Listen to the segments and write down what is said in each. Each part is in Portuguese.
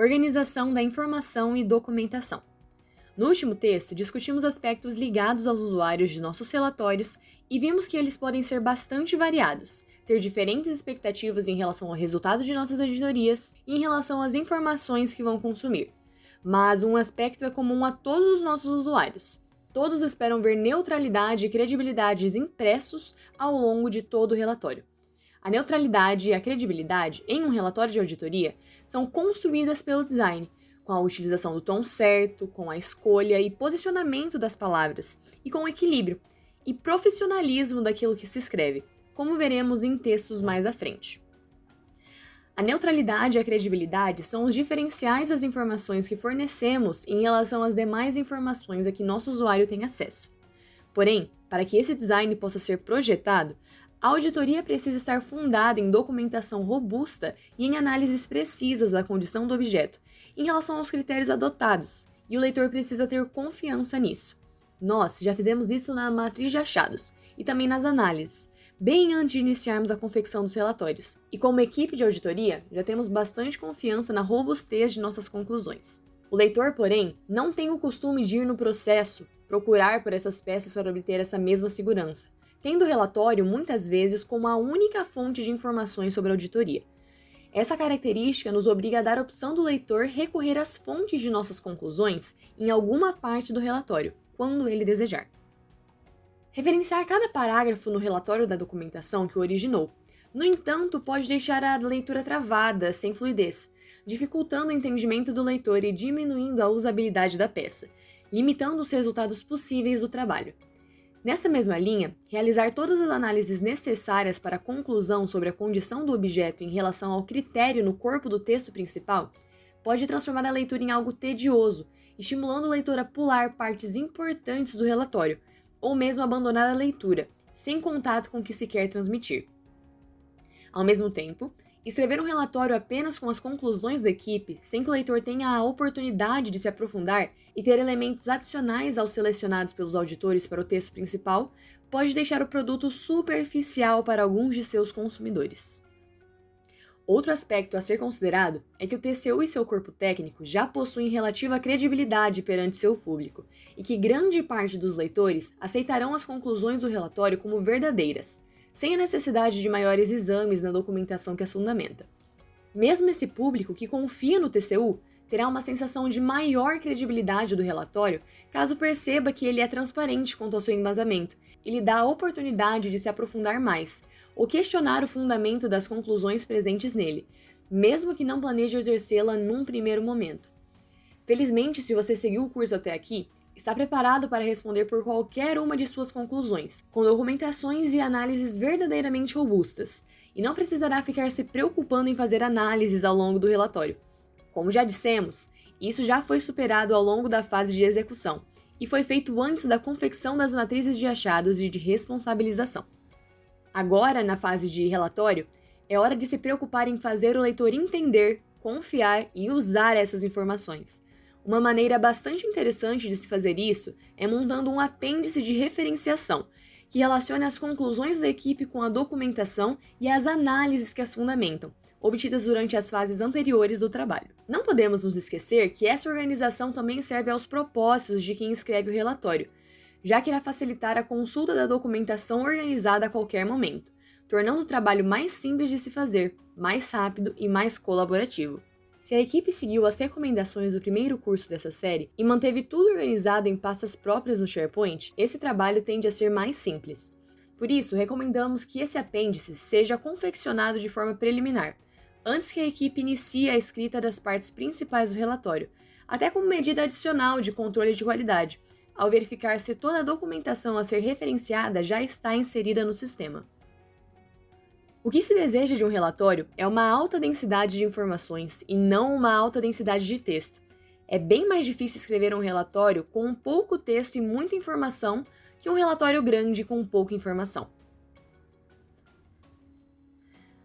Organização da informação e documentação. No último texto, discutimos aspectos ligados aos usuários de nossos relatórios e vimos que eles podem ser bastante variados, ter diferentes expectativas em relação ao resultado de nossas auditorias e em relação às informações que vão consumir. Mas um aspecto é comum a todos os nossos usuários. Todos esperam ver neutralidade e credibilidades impressos ao longo de todo o relatório. A neutralidade e a credibilidade em um relatório de auditoria são construídas pelo design, com a utilização do tom certo, com a escolha e posicionamento das palavras, e com o equilíbrio e profissionalismo daquilo que se escreve, como veremos em textos mais à frente. A neutralidade e a credibilidade são os diferenciais das informações que fornecemos em relação às demais informações a que nosso usuário tem acesso. Porém, para que esse design possa ser projetado, a auditoria precisa estar fundada em documentação robusta e em análises precisas da condição do objeto, em relação aos critérios adotados, e o leitor precisa ter confiança nisso. Nós já fizemos isso na matriz de achados e também nas análises, bem antes de iniciarmos a confecção dos relatórios. E como equipe de auditoria, já temos bastante confiança na robustez de nossas conclusões. O leitor, porém, não tem o costume de ir no processo procurar por essas peças para obter essa mesma segurança, tendo o relatório muitas vezes como a única fonte de informações sobre a auditoria. Essa característica nos obriga a dar a opção do leitor recorrer às fontes de nossas conclusões em alguma parte do relatório, quando ele desejar. Referenciar cada parágrafo no relatório da documentação que o originou. No entanto, pode deixar a leitura travada, sem fluidez, dificultando o entendimento do leitor e diminuindo a usabilidade da peça, limitando os resultados possíveis do trabalho. Nesta mesma linha, realizar todas as análises necessárias para a conclusão sobre a condição do objeto em relação ao critério no corpo do texto principal pode transformar a leitura em algo tedioso, estimulando o leitor a pular partes importantes do relatório, ou mesmo abandonar a leitura, sem contato com o que se quer transmitir. Ao mesmo tempo, escrever um relatório apenas com as conclusões da equipe, sem que o leitor tenha a oportunidade de se aprofundar e ter elementos adicionais aos selecionados pelos auditores para o texto principal, pode deixar o produto superficial para alguns de seus consumidores. Outro aspecto a ser considerado é que o TCU e seu corpo técnico já possuem relativa credibilidade perante seu público e que grande parte dos leitores aceitarão as conclusões do relatório como verdadeiras, sem a necessidade de maiores exames na documentação que as fundamenta. Mesmo esse público que confia no TCU terá uma sensação de maior credibilidade do relatório caso perceba que ele é transparente quanto ao seu embasamento e lhe dá a oportunidade de se aprofundar mais, ou questionar o fundamento das conclusões presentes nele, mesmo que não planeje exercê-la num primeiro momento. Felizmente, se você seguiu o curso até aqui, está preparado para responder por qualquer uma de suas conclusões, com documentações e análises verdadeiramente robustas, e não precisará ficar se preocupando em fazer análises ao longo do relatório. Como já dissemos, isso já foi superado ao longo da fase de execução e foi feito antes da confecção das matrizes de achados e de responsabilização. Agora, na fase de relatório, é hora de se preocupar em fazer o leitor entender, confiar e usar essas informações. Uma maneira bastante interessante de se fazer isso é montando um apêndice de referenciação, que relacione as conclusões da equipe com a documentação e as análises que as fundamentam, obtidas durante as fases anteriores do trabalho. Não podemos nos esquecer que essa organização também serve aos propósitos de quem escreve o relatório, já que irá facilitar a consulta da documentação organizada a qualquer momento, tornando o trabalho mais simples de se fazer, mais rápido e mais colaborativo. Se a equipe seguiu as recomendações do primeiro curso dessa série e manteve tudo organizado em pastas próprias no SharePoint, esse trabalho tende a ser mais simples. Por isso, recomendamos que esse apêndice seja confeccionado de forma preliminar, antes que a equipe inicie a escrita das partes principais do relatório, até como medida adicional de controle de qualidade, ao verificar se toda a documentação a ser referenciada já está inserida no sistema. O que se deseja de um relatório é uma alta densidade de informações e não uma alta densidade de texto. É bem mais difícil escrever um relatório com pouco texto e muita informação que um relatório grande com pouca informação.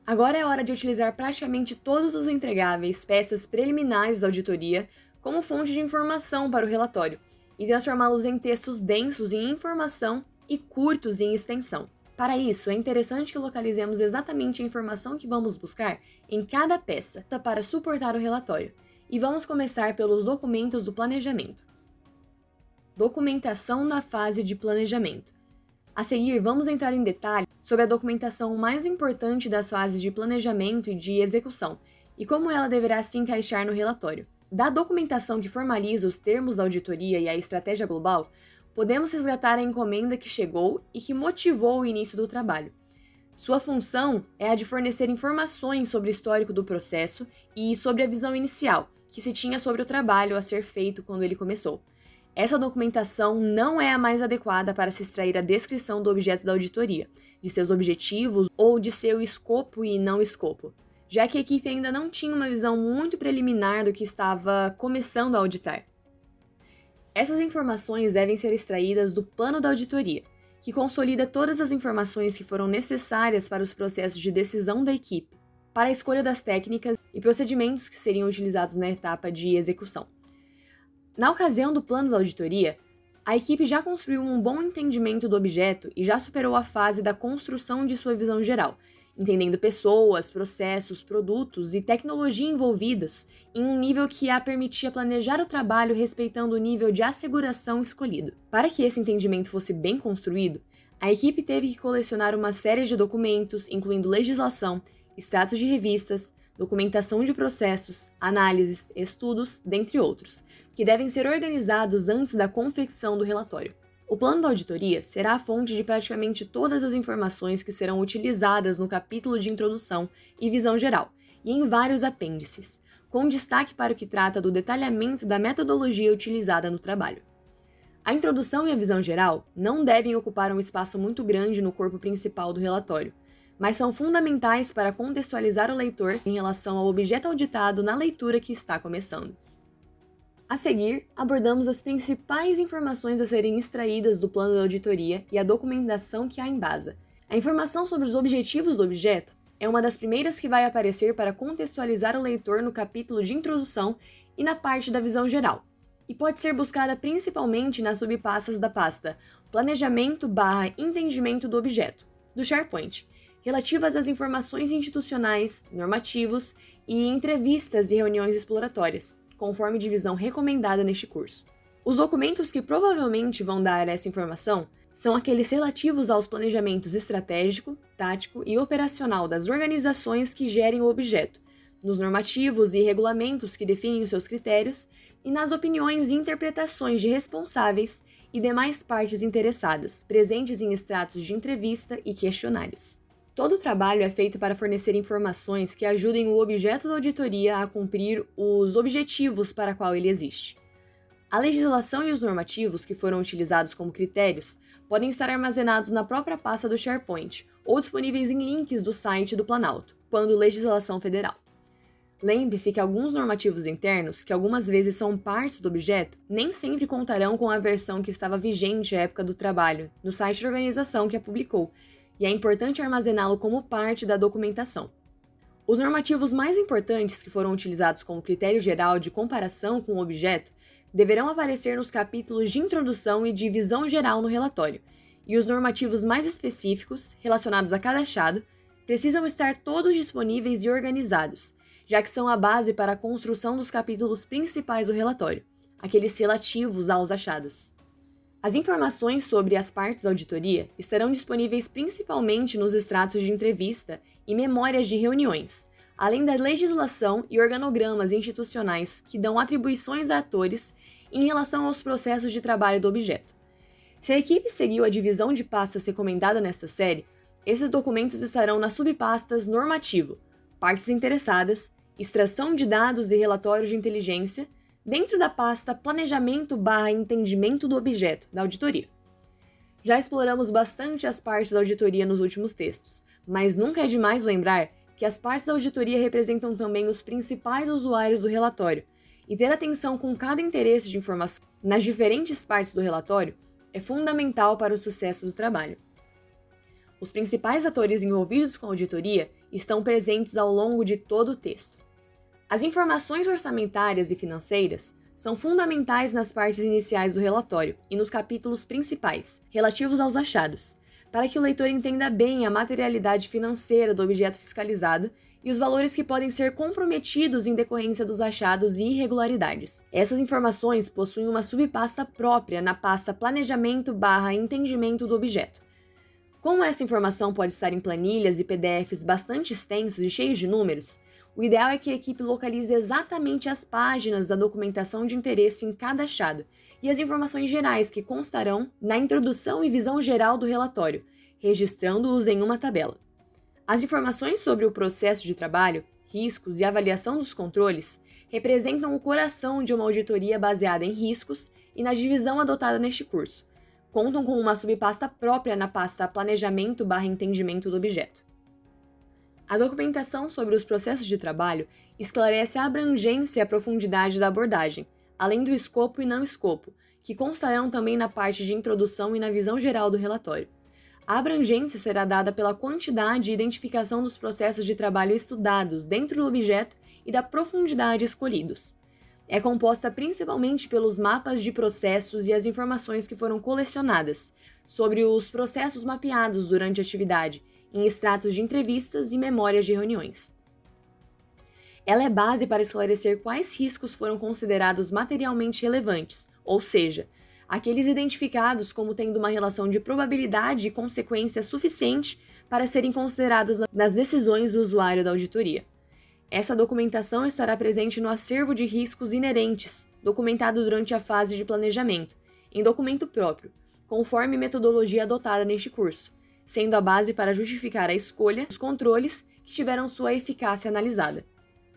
Agora é hora de utilizar praticamente todos os entregáveis, peças preliminares da auditoria, como fonte de informação para o relatório e transformá-los em textos densos em informação e curtos em extensão. Para isso, é interessante que localizemos exatamente a informação que vamos buscar em cada peça para suportar o relatório, e vamos começar pelos documentos do planejamento. Documentação na fase de planejamento. A seguir, vamos entrar em detalhe sobre a documentação mais importante das fases de planejamento e de execução e como ela deverá se encaixar no relatório. Da documentação que formaliza os termos da auditoria e a estratégia global, podemos resgatar a encomenda que chegou e que motivou o início do trabalho. Sua função é a de fornecer informações sobre o histórico do processo e sobre a visão inicial que se tinha sobre o trabalho a ser feito quando ele começou. Essa documentação não é a mais adequada para se extrair a descrição do objeto da auditoria, de seus objetivos ou de seu escopo e não escopo, já que a equipe ainda não tinha uma visão muito preliminar do que estava começando a auditar. Essas informações devem ser extraídas do plano da auditoria, que consolida todas as informações que foram necessárias para os processos de decisão da equipe, para a escolha das técnicas e procedimentos que seriam utilizados na etapa de execução. Na ocasião do plano da auditoria, a equipe já construiu um bom entendimento do objeto e já superou a fase da construção de sua visão geral, entendendo pessoas, processos, produtos e tecnologia envolvidos em um nível que a permitia planejar o trabalho respeitando o nível de asseguração escolhido. Para que esse entendimento fosse bem construído, a equipe teve que colecionar uma série de documentos, incluindo legislação, extratos de revistas, documentação de processos, análises, estudos, dentre outros, que devem ser organizados antes da confecção do relatório. O plano da auditoria será a fonte de praticamente todas as informações que serão utilizadas no capítulo de introdução e visão geral, e em vários apêndices, com destaque para o que trata do detalhamento da metodologia utilizada no trabalho. A introdução e a visão geral não devem ocupar um espaço muito grande no corpo principal do relatório, mas são fundamentais para contextualizar o leitor em relação ao objeto auditado na leitura que está começando. A seguir, abordamos as principais informações a serem extraídas do plano da auditoria e a documentação que a embasa. A informação sobre os objetivos do objeto é uma das primeiras que vai aparecer para contextualizar o leitor no capítulo de introdução e na parte da visão geral, e pode ser buscada principalmente nas subpastas da pasta Planejamento barra Entendimento do Objeto, do SharePoint, relativas às informações institucionais, normativos e entrevistas e reuniões exploratórias conforme divisão recomendada neste curso. Os documentos que provavelmente vão dar essa informação são aqueles relativos aos planejamentos estratégico, tático e operacional das organizações que gerem o objeto, nos normativos e regulamentos que definem os seus critérios e nas opiniões e interpretações de responsáveis e demais partes interessadas, presentes em extratos de entrevista e questionários. Todo o trabalho é feito para fornecer informações que ajudem o objeto da auditoria a cumprir os objetivos para qual ele existe. A legislação e os normativos que foram utilizados como critérios podem estar armazenados na própria pasta do SharePoint ou disponíveis em links do site do Planalto, quando legislação federal. Lembre-se que alguns normativos internos, que algumas vezes são partes do objeto, nem sempre contarão com a versão que estava vigente à época do trabalho, no site da organização que a publicou, e é importante armazená-lo como parte da documentação. Os normativos mais importantes que foram utilizados como critério geral de comparação com o objeto deverão aparecer nos capítulos de introdução e de visão geral no relatório, e os normativos mais específicos, relacionados a cada achado, precisam estar todos disponíveis e organizados, já que são a base para a construção dos capítulos principais do relatório, aqueles relativos aos achados. As informações sobre as partes da auditoria estarão disponíveis principalmente nos extratos de entrevista e memórias de reuniões, além da legislação e organogramas institucionais que dão atribuições a atores em relação aos processos de trabalho do objeto. Se a equipe seguiu a divisão de pastas recomendada nesta série, esses documentos estarão nas subpastas Normativo, Partes Interessadas, Extração de Dados e Relatórios de Inteligência dentro da pasta Planejamento barra Entendimento do Objeto, da auditoria. Já exploramos bastante as partes da auditoria nos últimos textos, mas nunca é demais lembrar que as partes da auditoria representam também os principais usuários do relatório, e ter atenção com cada interesse de informação nas diferentes partes do relatório é fundamental para o sucesso do trabalho. Os principais atores envolvidos com a auditoria estão presentes ao longo de todo o texto. As informações orçamentárias e financeiras são fundamentais nas partes iniciais do relatório e nos capítulos principais, relativos aos achados, para que o leitor entenda bem a materialidade financeira do objeto fiscalizado e os valores que podem ser comprometidos em decorrência dos achados e irregularidades. Essas informações possuem uma subpasta própria na pasta Planejamento barra Entendimento do Objeto. Como essa informação pode estar em planilhas e PDFs bastante extensos e cheios de números, o ideal é que a equipe localize exatamente as páginas da documentação de interesse em cada achado e as informações gerais que constarão na introdução e visão geral do relatório, registrando-os em uma tabela. As informações sobre o processo de trabalho, riscos e avaliação dos controles representam o coração de uma auditoria baseada em riscos e na divisão adotada neste curso. Contam com uma subpasta própria na pasta Planejamento/Entendimento do Objeto. A documentação sobre os processos de trabalho esclarece a abrangência e a profundidade da abordagem, além do escopo e não escopo, que constarão também na parte de introdução e na visão geral do relatório. A abrangência será dada pela quantidade e identificação dos processos de trabalho estudados dentro do objeto e da profundidade escolhidos. É composta principalmente pelos mapas de processos e as informações que foram colecionadas sobre os processos mapeados durante a atividade, em extratos de entrevistas e memórias de reuniões. Ela é base para esclarecer quais riscos foram considerados materialmente relevantes, ou seja, aqueles identificados como tendo uma relação de probabilidade e consequência suficiente para serem considerados nas decisões do usuário da auditoria. Essa documentação estará presente no acervo de riscos inerentes, documentado durante a fase de planejamento, em documento próprio, conforme metodologia adotada neste curso, sendo a base para justificar a escolha dos controles que tiveram sua eficácia analisada.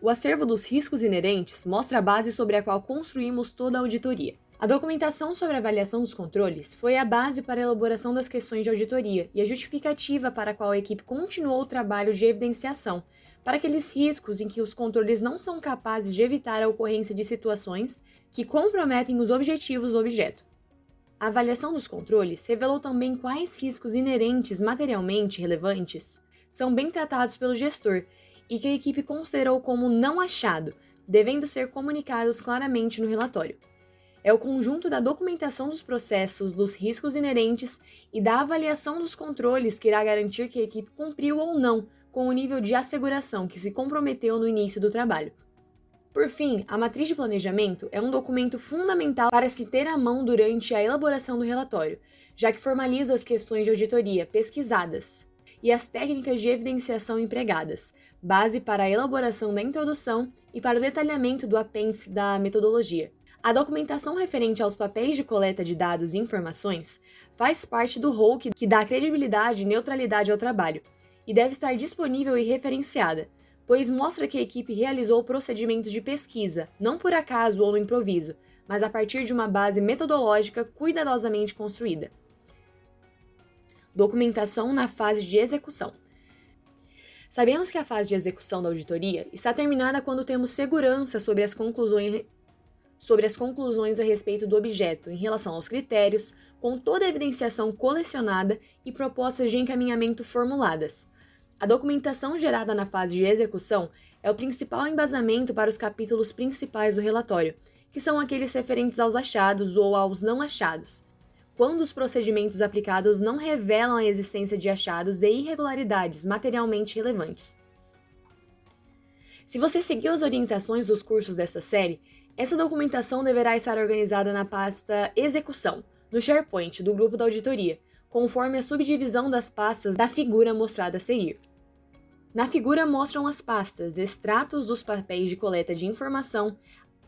O acervo dos riscos inerentes mostra a base sobre a qual construímos toda a auditoria. A documentação sobre a avaliação dos controles foi a base para a elaboração das questões de auditoria e a justificativa para a qual a equipe continuou o trabalho de evidenciação, para aqueles riscos em que os controles não são capazes de evitar a ocorrência de situações que comprometem os objetivos do objeto. A avaliação dos controles revelou também quais riscos inerentes materialmente relevantes são bem tratados pelo gestor e que a equipe considerou como não achado, devendo ser comunicados claramente no relatório é o conjunto da documentação dos processos, dos riscos inerentes e da avaliação dos controles que irá garantir que a equipe cumpriu ou não com o nível de asseguração que se comprometeu no início do trabalho. Por fim, a matriz de planejamento é um documento fundamental para se ter à mão durante a elaboração do relatório, já que formaliza as questões de auditoria pesquisadas e as técnicas de evidenciação empregadas, base para a elaboração da introdução e para o detalhamento do apêndice da metodologia. A documentação referente aos papéis de coleta de dados e informações faz parte do rol que dá credibilidade e neutralidade ao trabalho, e deve estar disponível e referenciada, pois mostra que a equipe realizou procedimentos de pesquisa, não por acaso ou no improviso, mas a partir de uma base metodológica cuidadosamente construída. Documentação na fase de execução. Sabemos que a fase de execução da auditoria está terminada quando temos segurança sobre as conclusões sobre as conclusões a respeito do objeto em relação aos critérios, com toda a evidenciação colecionada e propostas de encaminhamento formuladas. A documentação gerada na fase de execução é o principal embasamento para os capítulos principais do relatório, que são aqueles referentes aos achados ou aos não achados, quando os procedimentos aplicados não revelam a existência de achados e irregularidades materialmente relevantes. Se você seguiu as orientações dos cursos desta série, essa documentação deverá estar organizada na pasta Execução, no SharePoint do grupo da auditoria, conforme a subdivisão das pastas da figura mostrada a seguir. Na figura mostram as pastas extratos dos papéis de coleta de informação,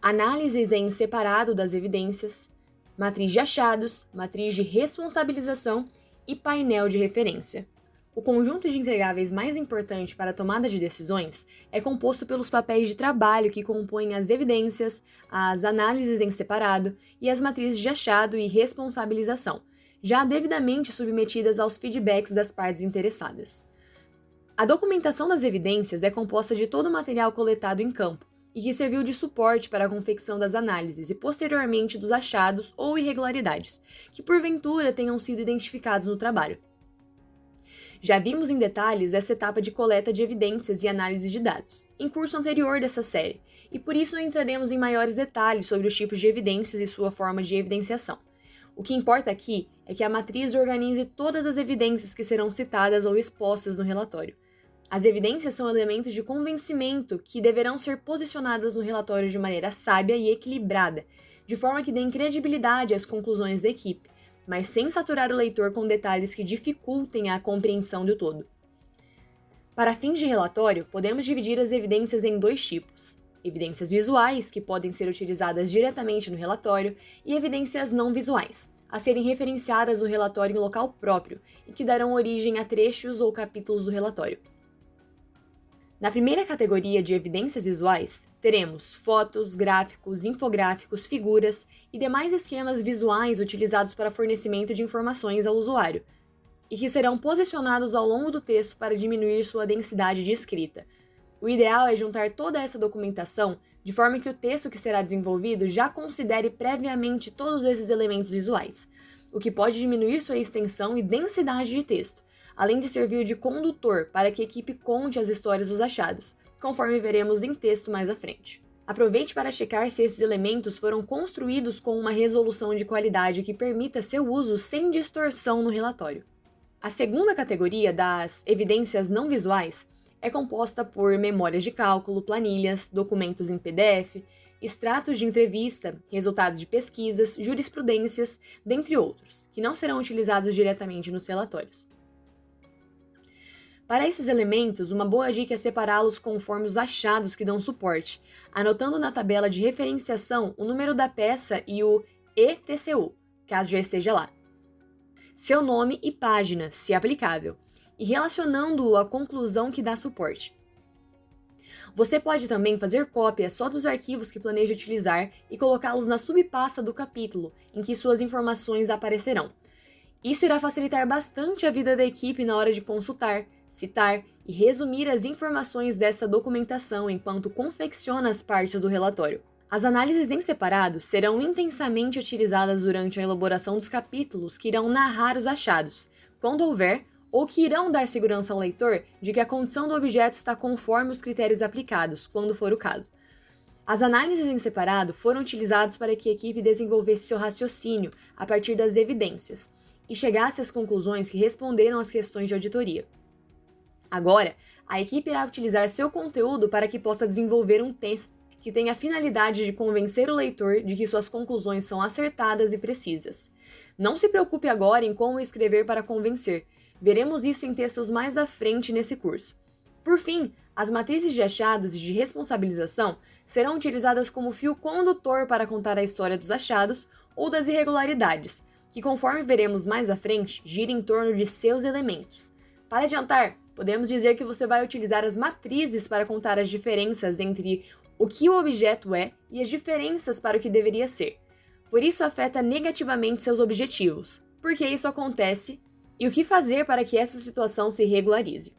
análises em separado das evidências, matriz de achados, matriz de responsabilização e painel de referência. O conjunto de entregáveis mais importante para a tomada de decisões é composto pelos papéis de trabalho que compõem as evidências, as análises em separado e as matrizes de achado e responsabilização, já devidamente submetidas aos feedbacks das partes interessadas. A documentação das evidências é composta de todo o material coletado em campo e que serviu de suporte para a confecção das análises e posteriormente dos achados ou irregularidades que porventura tenham sido identificados no trabalho. Já vimos em detalhes essa etapa de coleta de evidências e análise de dados, em curso anterior dessa série, e por isso não entraremos em maiores detalhes sobre os tipos de evidências e sua forma de evidenciação. O que importa aqui é que a matriz organize todas as evidências que serão citadas ou expostas no relatório. As evidências são elementos de convencimento que deverão ser posicionadas no relatório de maneira sábia e equilibrada, de forma que deem credibilidade às conclusões da equipe, mas sem saturar o leitor com detalhes que dificultem a compreensão do todo. Para fins de relatório, podemos dividir as evidências em dois tipos: evidências visuais, que podem ser utilizadas diretamente no relatório, e evidências não visuais, a serem referenciadas no relatório em local próprio e que darão origem a trechos ou capítulos do relatório. Na primeira categoria de evidências visuais, teremos fotos, gráficos, infográficos, figuras e demais esquemas visuais utilizados para fornecimento de informações ao usuário, e que serão posicionados ao longo do texto para diminuir sua densidade de escrita. O ideal é juntar toda essa documentação de forma que o texto que será desenvolvido já considere previamente todos esses elementos visuais, o que pode diminuir sua extensão e densidade de texto, além de servir de condutor para que a equipe conte as histórias dos achados, conforme veremos em texto mais à frente. Aproveite para checar se esses elementos foram construídos com uma resolução de qualidade que permita seu uso sem distorção no relatório. A segunda categoria das evidências não visuais é composta por memórias de cálculo, planilhas, documentos em PDF, extratos de entrevista, resultados de pesquisas, jurisprudências, dentre outros, que não serão utilizados diretamente nos relatórios. Para esses elementos, uma boa dica é separá-los conforme os achados que dão suporte, anotando na tabela de referenciação o número da peça e o ETCU, caso já esteja lá. Seu nome e página, se aplicável, e relacionando-o à conclusão que dá suporte. Você pode também fazer cópia só dos arquivos que planeja utilizar e colocá-los na subpasta do capítulo em que suas informações aparecerão. Isso irá facilitar bastante a vida da equipe na hora de consultar, citar e resumir as informações desta documentação enquanto confecciona as partes do relatório. As análises em separado serão intensamente utilizadas durante a elaboração dos capítulos que irão narrar os achados, quando houver, ou que irão dar segurança ao leitor de que a condição do objeto está conforme os critérios aplicados, quando for o caso. As análises em separado foram utilizadas para que a equipe desenvolvesse seu raciocínio a partir das evidências e chegasse às conclusões que responderam às questões de auditoria. Agora, a equipe irá utilizar seu conteúdo para que possa desenvolver um texto que tenha a finalidade de convencer o leitor de que suas conclusões são acertadas e precisas. Não se preocupe agora em como escrever para convencer. Veremos isso em textos mais à frente nesse curso. Por fim, as matrizes de achados e de responsabilização serão utilizadas como fio condutor para contar a história dos achados ou das irregularidades, que, conforme veremos mais à frente, gira em torno de seus elementos. Para adiantar, podemos dizer que você vai utilizar as matrizes para contar as diferenças entre o que o objeto é e as diferenças para o que deveria ser. Por isso afeta negativamente seus objetivos. Por que isso acontece e o que fazer para que essa situação se regularize.